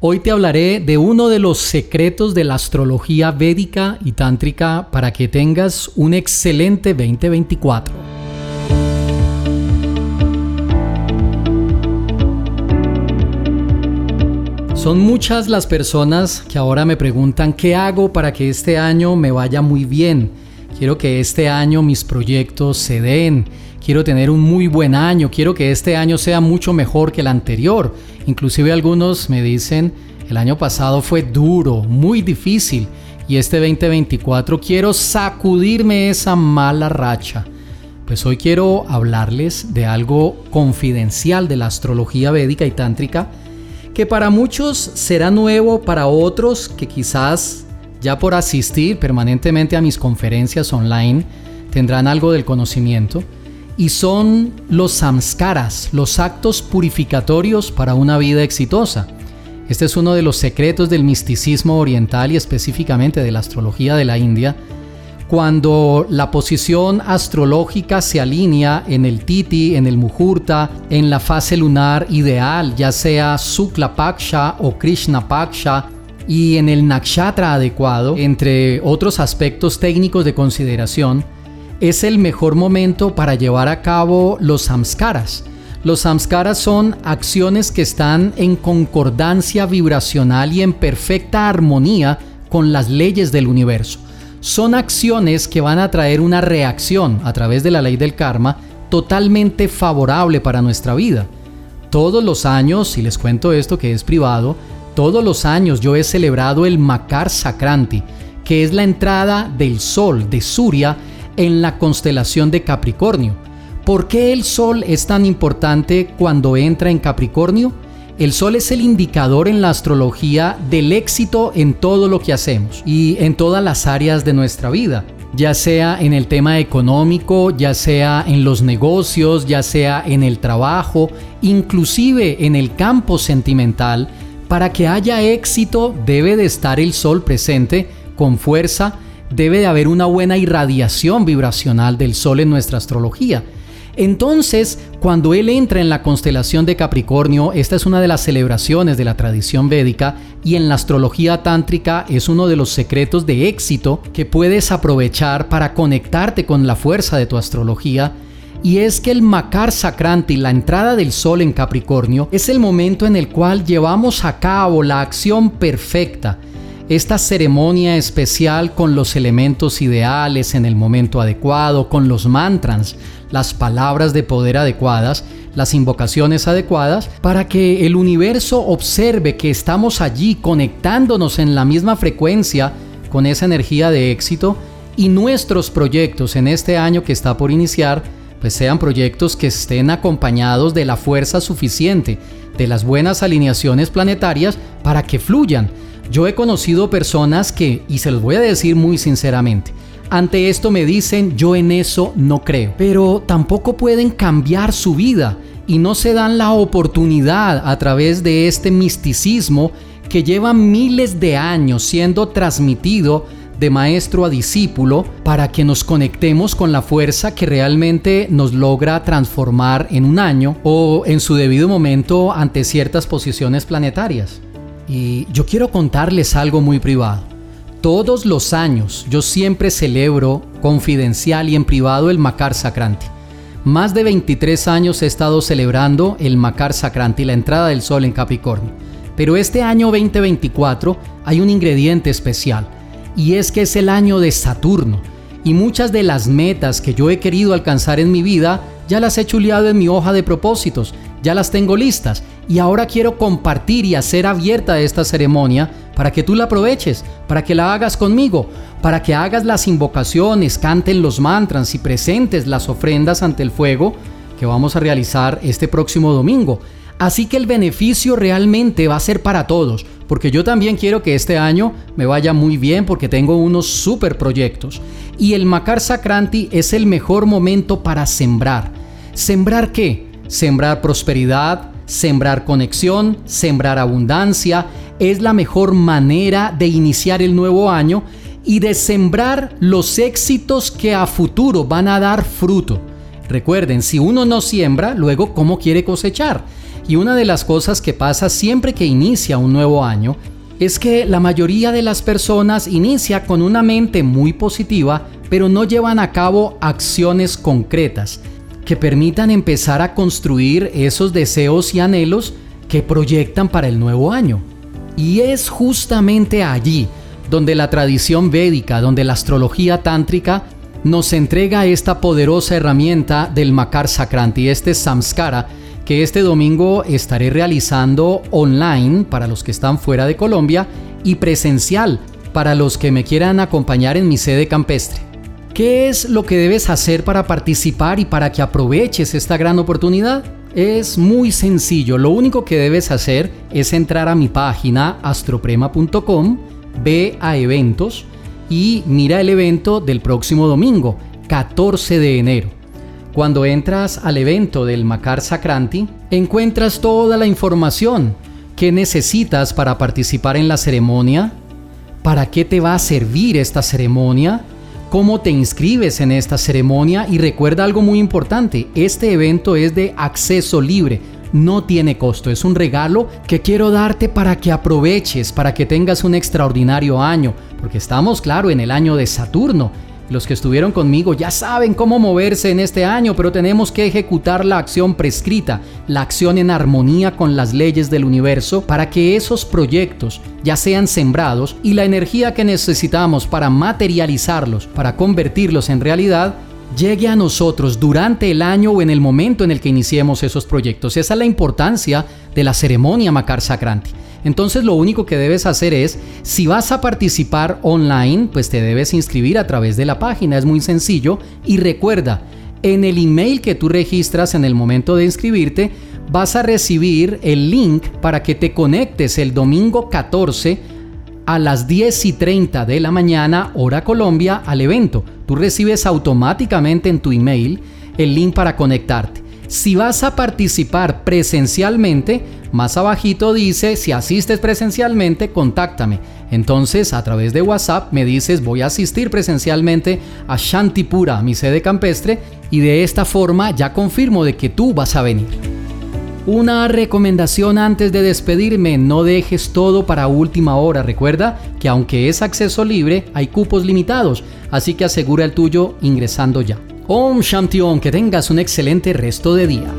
Hoy te hablaré de uno de los secretos de la astrología védica y tántrica para que tengas un excelente 2024. Son muchas las personas que ahora me preguntan qué hago para que este año me vaya muy bien. Quiero que este año mis proyectos se den quiero tener un muy buen año, quiero que este año sea mucho mejor que el anterior. Inclusive algunos me dicen, el año pasado fue duro, muy difícil, y este 2024 quiero sacudirme esa mala racha. Pues hoy quiero hablarles de algo confidencial de la astrología védica y tántrica, que para muchos será nuevo, para otros que quizás ya por asistir permanentemente a mis conferencias online tendrán algo del conocimiento y son los samskaras, los actos purificatorios para una vida exitosa. Este es uno de los secretos del misticismo oriental y específicamente de la astrología de la India. Cuando la posición astrológica se alinea en el Titi, en el Muhurta, en la fase lunar ideal, ya sea Sukla Paksha o Krishna Paksha, y en el nakshatra adecuado, entre otros aspectos técnicos de consideración, es el mejor momento para llevar a cabo los samskaras. Los samskaras son acciones que están en concordancia vibracional y en perfecta armonía con las leyes del universo. Son acciones que van a traer una reacción a través de la ley del karma totalmente favorable para nuestra vida. Todos los años, si les cuento esto que es privado, todos los años yo he celebrado el Makar Sakranti, que es la entrada del sol de Surya en la constelación de Capricornio. ¿Por qué el Sol es tan importante cuando entra en Capricornio? El Sol es el indicador en la astrología del éxito en todo lo que hacemos y en todas las áreas de nuestra vida, ya sea en el tema económico, ya sea en los negocios, ya sea en el trabajo, inclusive en el campo sentimental. Para que haya éxito debe de estar el Sol presente con fuerza debe de haber una buena irradiación vibracional del Sol en nuestra astrología. Entonces, cuando él entra en la constelación de Capricornio, esta es una de las celebraciones de la tradición védica y en la astrología tántrica es uno de los secretos de éxito que puedes aprovechar para conectarte con la fuerza de tu astrología. Y es que el Makar Sakranti, la entrada del sol en Capricornio, es el momento en el cual llevamos a cabo la acción perfecta esta ceremonia especial con los elementos ideales en el momento adecuado, con los mantras, las palabras de poder adecuadas, las invocaciones adecuadas, para que el universo observe que estamos allí conectándonos en la misma frecuencia con esa energía de éxito y nuestros proyectos en este año que está por iniciar, pues sean proyectos que estén acompañados de la fuerza suficiente, de las buenas alineaciones planetarias para que fluyan yo he conocido personas que, y se los voy a decir muy sinceramente, ante esto me dicen yo en eso no creo, pero tampoco pueden cambiar su vida y no se dan la oportunidad a través de este misticismo que lleva miles de años siendo transmitido de maestro a discípulo para que nos conectemos con la fuerza que realmente nos logra transformar en un año o en su debido momento ante ciertas posiciones planetarias. Y yo quiero contarles algo muy privado. Todos los años yo siempre celebro confidencial y en privado el Makar Sakranti. Más de 23 años he estado celebrando el Makar Sakranti, la entrada del sol en Capricornio. Pero este año 2024 hay un ingrediente especial y es que es el año de Saturno. Y muchas de las metas que yo he querido alcanzar en mi vida ya las he chuleado en mi hoja de propósitos, ya las tengo listas y ahora quiero compartir y hacer abierta esta ceremonia para que tú la aproveches, para que la hagas conmigo, para que hagas las invocaciones, canten los mantras y presentes las ofrendas ante el fuego que vamos a realizar este próximo domingo. Así que el beneficio realmente va a ser para todos, porque yo también quiero que este año me vaya muy bien porque tengo unos super proyectos. Y el Makar Sakranti es el mejor momento para sembrar. ¿Sembrar qué? Sembrar prosperidad, Sembrar conexión, sembrar abundancia es la mejor manera de iniciar el nuevo año y de sembrar los éxitos que a futuro van a dar fruto. Recuerden, si uno no siembra, luego ¿cómo quiere cosechar? Y una de las cosas que pasa siempre que inicia un nuevo año es que la mayoría de las personas inicia con una mente muy positiva, pero no llevan a cabo acciones concretas que permitan empezar a construir esos deseos y anhelos que proyectan para el nuevo año. Y es justamente allí donde la tradición védica, donde la astrología tántrica nos entrega esta poderosa herramienta del Makar Sakranti, este samskara, que este domingo estaré realizando online para los que están fuera de Colombia y presencial para los que me quieran acompañar en mi sede campestre. ¿Qué es lo que debes hacer para participar y para que aproveches esta gran oportunidad? Es muy sencillo, lo único que debes hacer es entrar a mi página astroprema.com, ve a eventos y mira el evento del próximo domingo, 14 de enero. Cuando entras al evento del Makar Sakranti, encuentras toda la información. Que necesitas para participar en la ceremonia, para qué te va a servir esta ceremonia, cómo te inscribes en esta ceremonia y recuerda algo muy importante, este evento es de acceso libre, no tiene costo, es un regalo que quiero darte para que aproveches, para que tengas un extraordinario año, porque estamos, claro, en el año de Saturno los que estuvieron conmigo ya saben cómo moverse en este año, pero tenemos que ejecutar la acción prescrita, la acción en armonía con las leyes del universo para que esos proyectos ya sean sembrados y la energía que necesitamos para materializarlos, para convertirlos en realidad, llegue a nosotros durante el año o en el momento en el que iniciemos esos proyectos. Esa es la importancia de la ceremonia Makar Sakranti. Entonces lo único que debes hacer es, si vas a participar online, pues te debes inscribir a través de la página, es muy sencillo. Y recuerda, en el email que tú registras en el momento de inscribirte, vas a recibir el link para que te conectes el domingo 14 a las 10 y 30 de la mañana, hora Colombia, al evento. Tú recibes automáticamente en tu email el link para conectarte. Si vas a participar presencialmente, más abajito dice, si asistes presencialmente, contáctame. Entonces, a través de WhatsApp me dices, voy a asistir presencialmente a Shantipura, mi sede campestre, y de esta forma ya confirmo de que tú vas a venir. Una recomendación antes de despedirme, no dejes todo para última hora. Recuerda que aunque es acceso libre, hay cupos limitados, así que asegura el tuyo ingresando ya. Om Shanti Om, que tengas un excelente resto de día.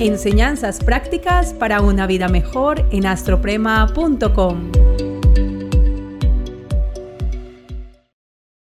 Enseñanzas prácticas para una vida mejor en astroprema.com.